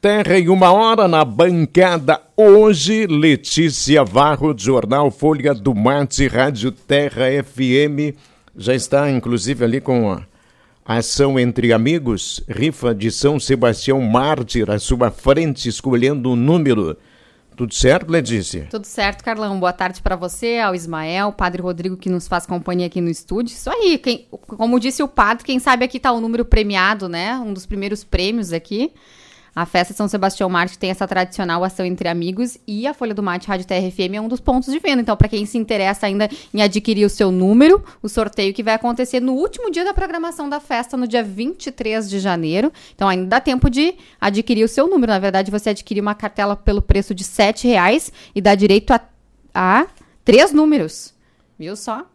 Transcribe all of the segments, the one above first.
Terra em uma hora na bancada. Hoje, Letícia Varro, Jornal Folha do Mate, Rádio Terra FM. Já está, inclusive, ali com a ação entre amigos. Rifa de São Sebastião Mártir à sua frente, escolhendo o um número. Tudo certo, Letícia? Tudo certo, Carlão. Boa tarde para você, ao Ismael, Padre Rodrigo que nos faz companhia aqui no estúdio. Isso aí, quem, como disse o padre, quem sabe aqui está o número premiado, né? Um dos primeiros prêmios aqui. A festa São Sebastião Marte tem essa tradicional ação entre amigos e a Folha do Mate Rádio TRFM é um dos pontos de venda. Então, para quem se interessa ainda em adquirir o seu número, o sorteio que vai acontecer no último dia da programação da festa, no dia 23 de janeiro. Então, ainda dá tempo de adquirir o seu número. Na verdade, você adquire uma cartela pelo preço de R$ reais e dá direito a, a três números. Viu só?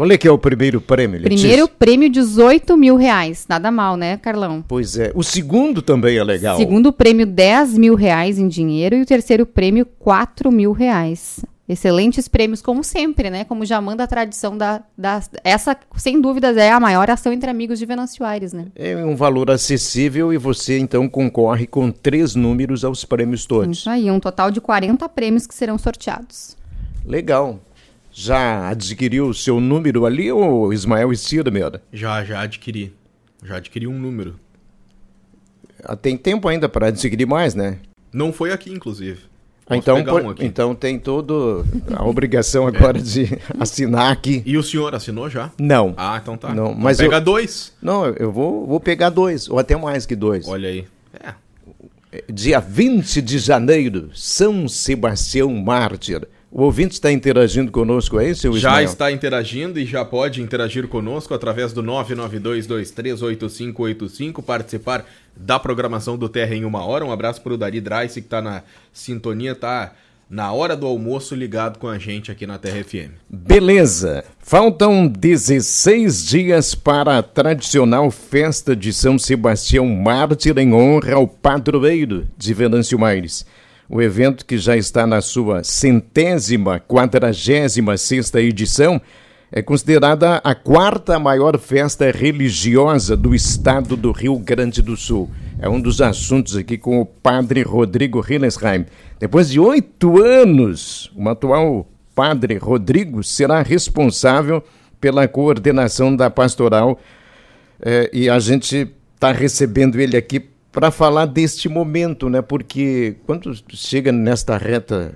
Qual é que é o primeiro prêmio, Letícia? Primeiro prêmio, 18 mil reais. Nada mal, né, Carlão? Pois é. O segundo também é legal. Segundo prêmio, 10 mil reais em dinheiro. E o terceiro prêmio, 4 mil reais. Excelentes prêmios, como sempre, né? Como já manda a tradição da, da. Essa, sem dúvidas, é a maior ação entre amigos de Venâncio Aires, né? É um valor acessível e você, então, concorre com três números aos prêmios todos. Isso aí, um total de 40 prêmios que serão sorteados. Legal. Já adquiriu o seu número ali, ou Ismael Estirmer? Já, já adquiri. Já adquiri um número. Ah, tem tempo ainda para adquirir mais, né? Não foi aqui, inclusive. Ah, então, por, um então tem toda a obrigação agora é. de assinar aqui. E o senhor assinou já? Não. Ah, então tá. Não, então mas pega eu, dois. Não, eu vou, vou pegar dois, ou até mais que dois. Olha aí. É. Dia 20 de janeiro, São Sebastião Mártir. O ouvinte está interagindo conosco aí, seu Já Ismael? está interagindo e já pode interagir conosco através do 992238585, participar da programação do Terra em Uma Hora. Um abraço para o Dari Dreice, que está na sintonia, tá na hora do almoço ligado com a gente aqui na Terra FM. Beleza. Faltam 16 dias para a tradicional festa de São Sebastião Mártir em honra ao padroeiro de Venâncio Maires. O evento, que já está na sua centésima, quadragésima sexta edição, é considerada a quarta maior festa religiosa do estado do Rio Grande do Sul. É um dos assuntos aqui com o padre Rodrigo Hillesheim. Depois de oito anos, o atual padre Rodrigo será responsável pela coordenação da pastoral eh, e a gente está recebendo ele aqui para falar deste momento, né? Porque quando chega nesta reta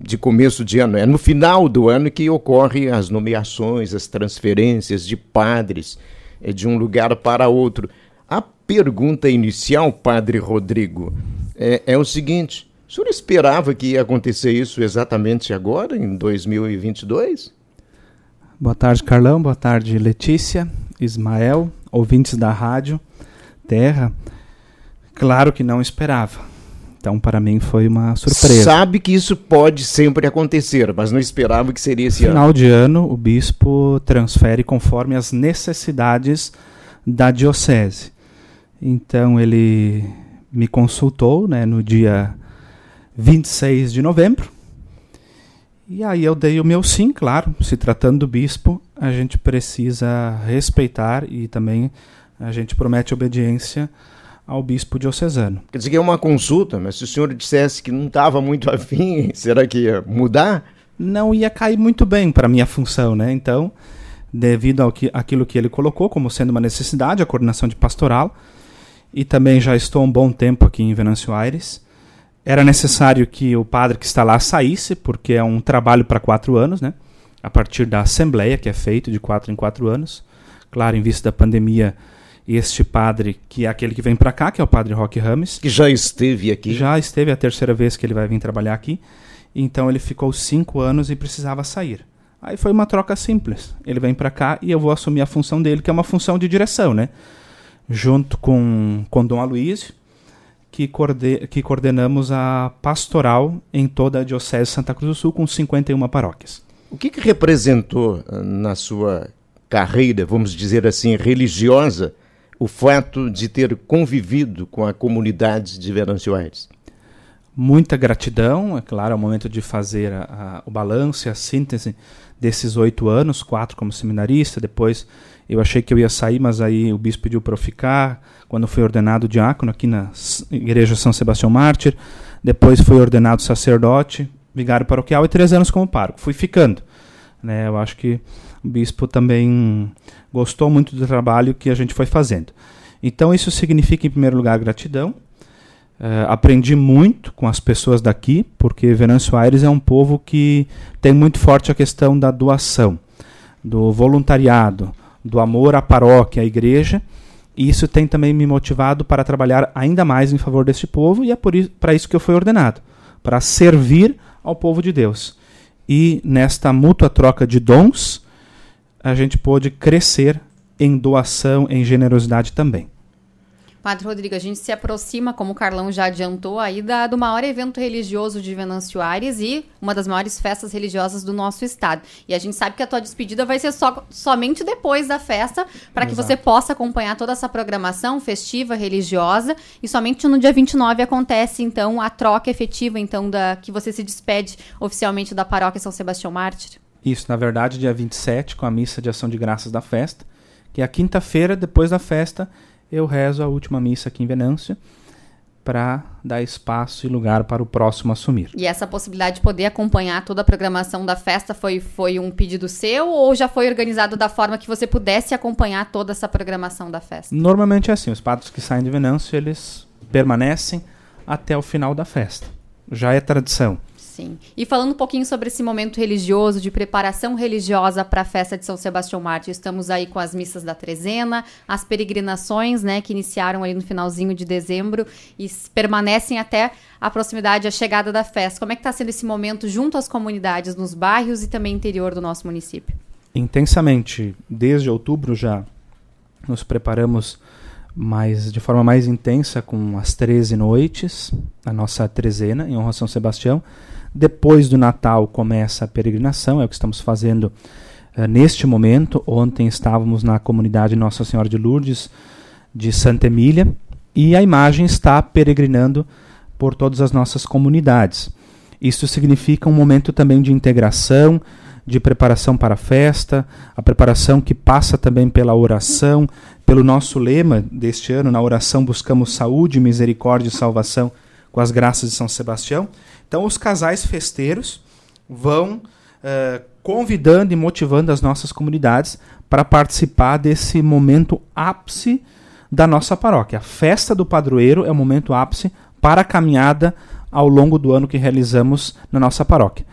de começo de ano, é no final do ano que ocorrem as nomeações, as transferências de padres é, de um lugar para outro. A pergunta inicial, Padre Rodrigo, é, é o seguinte: o senhor esperava que ia acontecer isso exatamente agora, em 2022? Boa tarde, Carlão. Boa tarde, Letícia, Ismael, ouvintes da rádio Terra. Claro que não esperava. Então, para mim, foi uma surpresa. Sabe que isso pode sempre acontecer, mas não esperava que seria esse Final ano. de ano, o bispo transfere conforme as necessidades da diocese. Então, ele me consultou né, no dia 26 de novembro. E aí eu dei o meu sim, claro. Se tratando do bispo, a gente precisa respeitar e também a gente promete obediência ao bispo diocesano. Quer dizer que é uma consulta, mas se o senhor dissesse que não estava muito afim, será que ia mudar? Não ia cair muito bem para a minha função, né? Então, devido ao que, aquilo que ele colocou como sendo uma necessidade, a coordenação de pastoral, e também já estou um bom tempo aqui em Venâncio Aires, era necessário que o padre que está lá saísse, porque é um trabalho para quatro anos, né? A partir da assembleia, que é feito de quatro em quatro anos. Claro, em vista da pandemia, este padre, que é aquele que vem para cá, que é o padre Roque Rames. Que já esteve aqui. Já esteve a terceira vez que ele vai vir trabalhar aqui. Então ele ficou cinco anos e precisava sair. Aí foi uma troca simples. Ele vem para cá e eu vou assumir a função dele, que é uma função de direção, né? Junto com, com Dom Aloysio, que, coorde, que coordenamos a pastoral em toda a Diocese de Santa Cruz do Sul, com 51 paróquias. O que, que representou ah, na sua carreira, vamos dizer assim, religiosa, o fato de ter convivido com a comunidade de Venâncio Aires? Muita gratidão, é claro, é o momento de fazer a, a, o balanço e a síntese desses oito anos, quatro como seminarista, depois Eu achei que eu ia sair, mas aí o bispo pediu para eu ficar. Quando fui ordenado diácono aqui na Igreja São Sebastião Mártir, depois fui ordenado sacerdote, vigário paroquial e três anos como pároco. Fui ficando. Né? Eu acho que o bispo também gostou muito do trabalho que a gente foi fazendo. Então isso significa, em primeiro lugar, gratidão. Uh, aprendi muito com as pessoas daqui, porque Venâncio Aires é um povo que tem muito forte a questão da doação, do voluntariado, do amor à paróquia, à igreja. E isso tem também me motivado para trabalhar ainda mais em favor deste povo, e é para isso que eu fui ordenado para servir ao povo de Deus. E nesta mútua troca de dons, a gente pôde crescer em doação, em generosidade também. Padre Rodrigo, a gente se aproxima, como o Carlão já adiantou, aí da, do maior evento religioso de Venâncio Aires e uma das maiores festas religiosas do nosso estado. E a gente sabe que a tua despedida vai ser só, somente depois da festa, para que você possa acompanhar toda essa programação festiva, religiosa. E somente no dia 29 acontece, então, a troca efetiva, então, da que você se despede oficialmente da paróquia São Sebastião Mártir. Isso, na verdade, dia 27, com a missa de ação de graças da festa, que é a quinta-feira depois da festa eu rezo a última missa aqui em Venâncio para dar espaço e lugar para o próximo assumir. E essa possibilidade de poder acompanhar toda a programação da festa foi, foi um pedido seu ou já foi organizado da forma que você pudesse acompanhar toda essa programação da festa? Normalmente é assim, os padres que saem de Venâncio, eles permanecem até o final da festa. Já é tradição. Sim. E falando um pouquinho sobre esse momento religioso, de preparação religiosa para a festa de São Sebastião Mártir, estamos aí com as missas da trezena, as peregrinações, né, que iniciaram ali no finalzinho de dezembro e permanecem até a proximidade, a chegada da festa. Como é que está sendo esse momento junto às comunidades nos bairros e também interior do nosso município? Intensamente. Desde outubro já nos preparamos mais de forma mais intensa com as 13 noites, a nossa trezena em honra a São Sebastião. Depois do Natal começa a peregrinação, é o que estamos fazendo uh, neste momento. Ontem estávamos na comunidade Nossa Senhora de Lourdes de Santa Emília e a imagem está peregrinando por todas as nossas comunidades. Isso significa um momento também de integração, de preparação para a festa, a preparação que passa também pela oração, pelo nosso lema deste ano, na oração buscamos saúde, misericórdia e salvação com as graças de São Sebastião. Então, os casais festeiros vão uh, convidando e motivando as nossas comunidades para participar desse momento ápice da nossa paróquia. A festa do padroeiro é o momento ápice para a caminhada ao longo do ano que realizamos na nossa paróquia.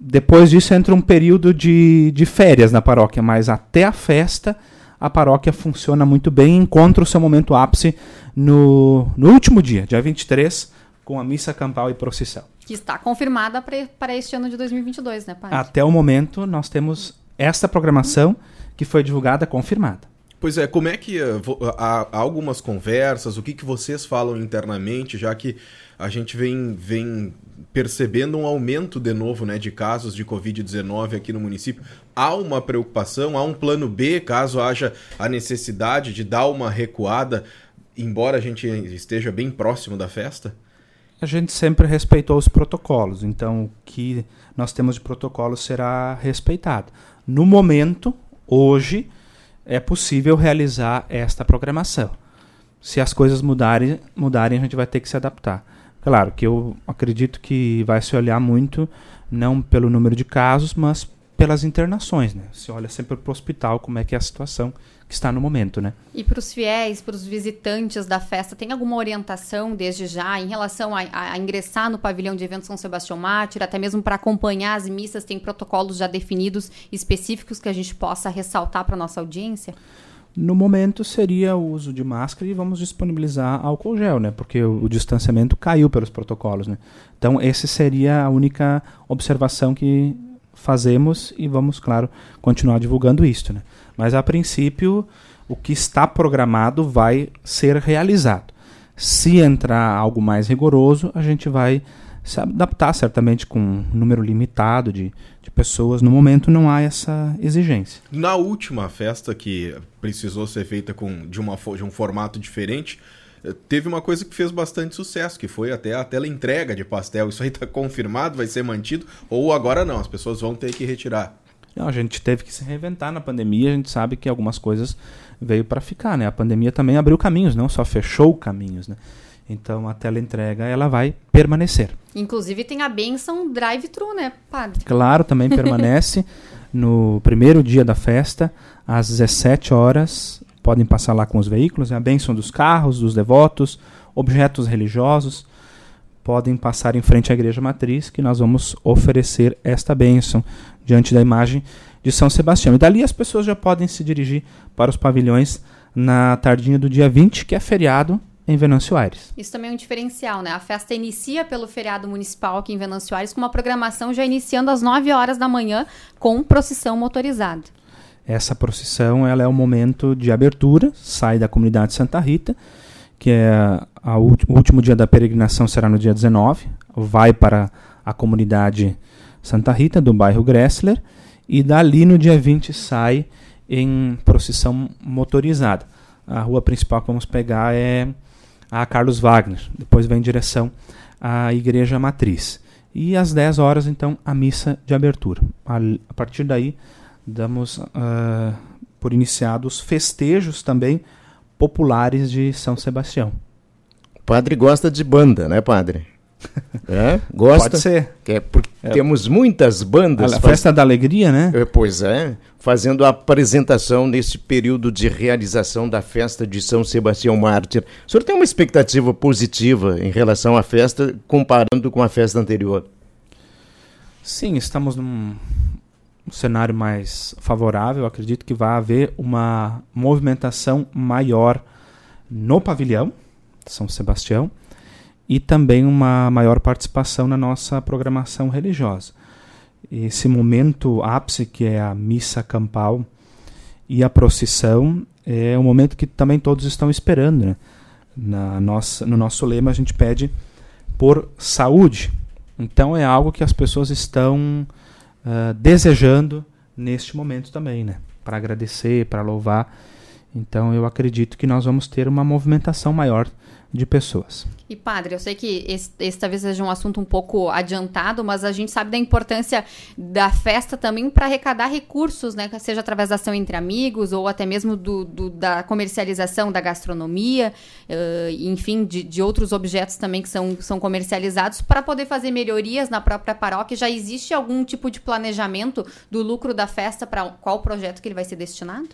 Depois disso entra um período de, de férias na paróquia, mas até a festa a paróquia funciona muito bem e encontra o seu momento ápice no, no último dia, dia 23, com a missa campal e procissão. Que está confirmada para este ano de 2022, né, pai? Até o momento, nós temos esta programação que foi divulgada, confirmada. Pois é, como é que há, há, algumas conversas, o que, que vocês falam internamente, já que a gente vem, vem percebendo um aumento de novo né, de casos de Covid-19 aqui no município. Há uma preocupação, há um plano B, caso haja a necessidade de dar uma recuada, embora a gente esteja bem próximo da festa? A gente sempre respeitou os protocolos, então o que nós temos de protocolo será respeitado. No momento, hoje, é possível realizar esta programação. Se as coisas mudarem, mudarem, a gente vai ter que se adaptar. Claro que eu acredito que vai se olhar muito, não pelo número de casos, mas pelas internações, né? Se olha sempre para o hospital como é que é a situação que está no momento, né? E para os fiéis, para os visitantes da festa, tem alguma orientação desde já em relação a, a, a, ingressar no pavilhão de eventos São Sebastião Mártir, até mesmo para acompanhar as missas, tem protocolos já definidos específicos que a gente possa ressaltar para nossa audiência? No momento seria o uso de máscara e vamos disponibilizar álcool gel, né? Porque o, o distanciamento caiu pelos protocolos, né? Então, essa seria a única observação que fazemos e vamos, claro, continuar divulgando isto. Né? Mas a princípio, o que está programado vai ser realizado. Se entrar algo mais rigoroso, a gente vai se adaptar certamente com um número limitado de, de pessoas. No momento não há essa exigência. Na última festa que precisou ser feita com, de, uma, de um formato diferente, teve uma coisa que fez bastante sucesso, que foi até a tela entrega de pastel. Isso aí está confirmado, vai ser mantido, ou agora não, as pessoas vão ter que retirar. Não, a gente teve que se reinventar na pandemia, a gente sabe que algumas coisas veio para ficar, né? A pandemia também abriu caminhos, não só fechou caminhos, né? Então a teleentrega ela vai permanecer. Inclusive tem a benção drive-thru, né, padre? Claro, também permanece no primeiro dia da festa, às 17 horas, podem passar lá com os veículos, é a benção dos carros, dos devotos, objetos religiosos, podem passar em frente à igreja matriz, que nós vamos oferecer esta bênção diante da imagem de São Sebastião. E dali as pessoas já podem se dirigir para os pavilhões na tardinha do dia 20, que é feriado em Venâncio Aires. Isso também é um diferencial, né? A festa inicia pelo feriado municipal aqui em Venâncio Aires, com uma programação já iniciando às 9 horas da manhã, com procissão motorizada. Essa procissão ela é o momento de abertura, sai da comunidade Santa Rita, que é a, o último dia da peregrinação será no dia 19, vai para a comunidade Santa Rita, do bairro Gressler, e dali no dia 20 sai em procissão motorizada. A rua principal que vamos pegar é a Carlos Wagner, depois vem em direção à Igreja Matriz. E às 10 horas, então, a missa de abertura. A, a partir daí, damos uh, por iniciados festejos também populares de São Sebastião. O padre gosta de banda, né, padre? É? Gosta? Pode ser. É porque é. temos muitas bandas. A festa faz... da alegria, né? É, pois é. Fazendo a apresentação nesse período de realização da festa de São Sebastião Mártir. O senhor tem uma expectativa positiva em relação à festa, comparando com a festa anterior? Sim, estamos num um cenário mais favorável, acredito que vai haver uma movimentação maior no pavilhão São Sebastião e também uma maior participação na nossa programação religiosa. Esse momento ápice, que é a missa campal e a procissão, é um momento que também todos estão esperando. Né? Na nossa, no nosso lema, a gente pede por saúde. Então, é algo que as pessoas estão uh, desejando neste momento também, né? Para agradecer, para louvar. Então eu acredito que nós vamos ter uma movimentação maior de pessoas. E padre, eu sei que esse, esse, talvez seja um assunto um pouco adiantado, mas a gente sabe da importância da festa também para arrecadar recursos, né? Seja através da ação entre amigos ou até mesmo do, do da comercialização da gastronomia, uh, enfim, de, de, outros objetos também que são, são comercializados para poder fazer melhorias na própria paróquia. Já existe algum tipo de planejamento do lucro da festa para qual projeto que ele vai ser destinado?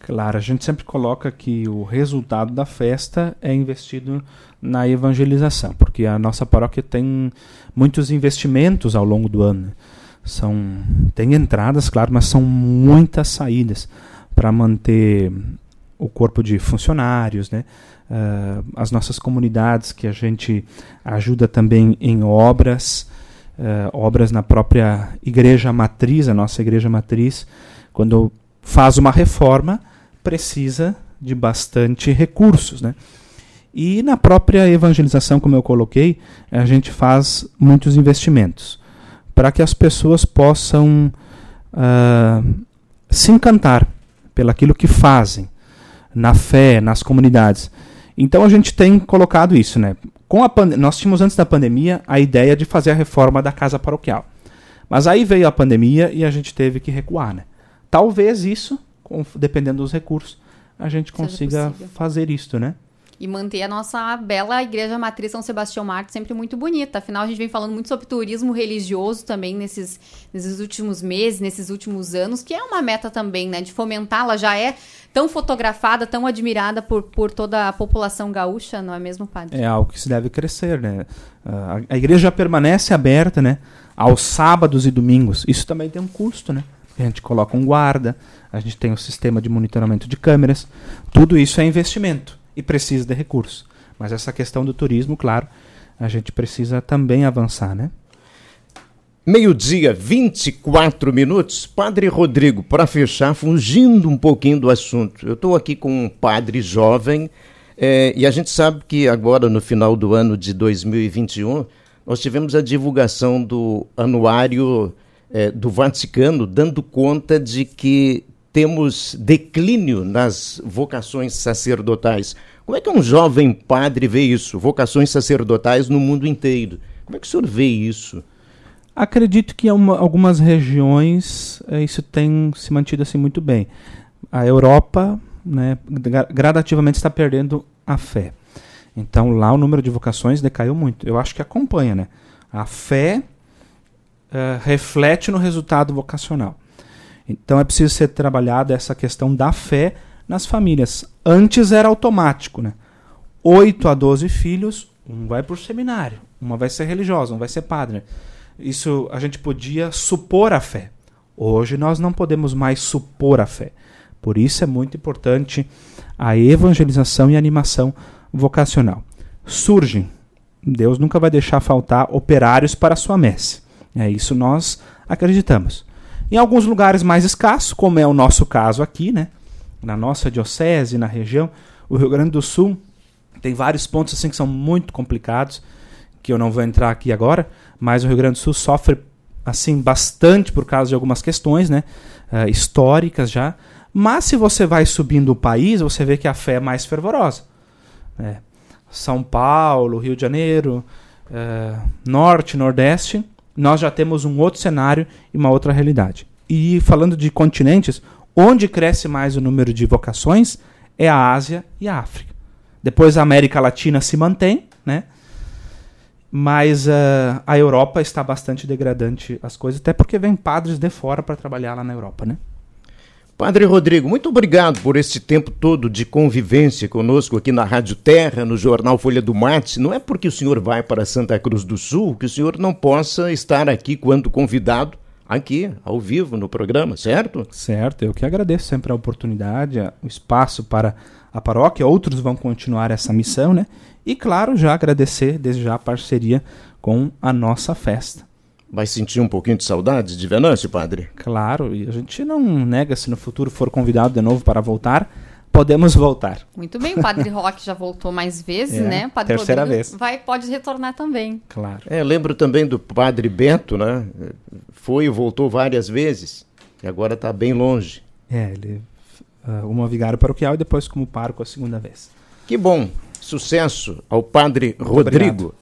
Claro, a gente sempre coloca que o resultado da festa é investido na evangelização, porque a nossa paróquia tem muitos investimentos ao longo do ano. São tem entradas, claro, mas são muitas saídas para manter o corpo de funcionários, né? Uh, as nossas comunidades que a gente ajuda também em obras, uh, obras na própria igreja matriz, a nossa igreja matriz, quando faz uma reforma, precisa de bastante recursos, né? E na própria evangelização, como eu coloquei, a gente faz muitos investimentos para que as pessoas possam uh, se encantar pelaquilo que fazem na fé, nas comunidades. Então a gente tem colocado isso, né? Com a nós tínhamos antes da pandemia a ideia de fazer a reforma da casa paroquial, mas aí veio a pandemia e a gente teve que recuar, né? Talvez isso dependendo dos recursos, a gente consiga fazer isto, né? E manter a nossa bela igreja matriz São Sebastião Marte sempre muito bonita. Afinal, a gente vem falando muito sobre turismo religioso também nesses, nesses últimos meses, nesses últimos anos, que é uma meta também, né? De fomentá-la. Já é tão fotografada, tão admirada por, por toda a população gaúcha, não é mesmo, padre? É algo que se deve crescer, né? A, a igreja permanece aberta, né? Aos sábados e domingos. Isso também tem um custo, né? A gente coloca um guarda, a gente tem um sistema de monitoramento de câmeras. Tudo isso é investimento e precisa de recursos. Mas essa questão do turismo, claro, a gente precisa também avançar, né? Meio-dia, 24 minutos. Padre Rodrigo, para fechar, fugindo um pouquinho do assunto. Eu estou aqui com um padre jovem é, e a gente sabe que agora, no final do ano de 2021, nós tivemos a divulgação do anuário é, do Vaticano, dando conta de que temos declínio nas vocações sacerdotais. Como é que um jovem padre vê isso? Vocações sacerdotais no mundo inteiro. Como é que o senhor vê isso? Acredito que em uma, algumas regiões é, isso tem se mantido assim muito bem. A Europa, né, gradativamente está perdendo a fé. Então lá o número de vocações decaiu muito. Eu acho que acompanha, né? A fé uh, reflete no resultado vocacional. Então é preciso ser trabalhada essa questão da fé nas famílias. Antes era automático, né? 8 a 12 filhos, um vai para o seminário, uma vai ser religiosa, um vai ser padre. Isso a gente podia supor a fé. Hoje nós não podemos mais supor a fé. Por isso é muito importante a evangelização e animação vocacional. Surgem, Deus nunca vai deixar faltar operários para a sua messe. É isso nós acreditamos. Em alguns lugares mais escassos, como é o nosso caso aqui, né? na nossa diocese, na região, o Rio Grande do Sul tem vários pontos assim que são muito complicados, que eu não vou entrar aqui agora, mas o Rio Grande do Sul sofre assim bastante por causa de algumas questões, né, uh, históricas já. Mas se você vai subindo o país, você vê que a fé é mais fervorosa. É. São Paulo, Rio de Janeiro, uh, Norte, Nordeste, nós já temos um outro cenário e uma outra realidade. E falando de continentes, onde cresce mais o número de vocações é a Ásia e a África. Depois a América Latina se mantém, né? Mas uh, a Europa está bastante degradante as coisas, até porque vem padres de fora para trabalhar lá na Europa, né? Padre Rodrigo, muito obrigado por esse tempo todo de convivência conosco aqui na Rádio Terra, no Jornal Folha do Mate. Não é porque o senhor vai para Santa Cruz do Sul que o senhor não possa estar aqui quando convidado, aqui, ao vivo, no programa, certo? Certo, eu que agradeço sempre a oportunidade, o espaço para a paróquia. Outros vão continuar essa missão, né? E, claro, já agradecer desde já a parceria com a nossa festa. Vai sentir um pouquinho de saudade de Venâncio, padre? Claro, e a gente não nega se no futuro for convidado de novo para voltar, podemos voltar. Muito bem, o Padre Roque já voltou mais vezes, é, né? Padre terceira Rodrigo vez. Vai, pode retornar também. Claro. É, lembro também do Padre Bento, né? Foi e voltou várias vezes e agora está bem longe. É, ele uh, uma vigário paroquial e depois como parco a segunda vez. Que bom. Sucesso ao Padre Muito Rodrigo. Obrigado.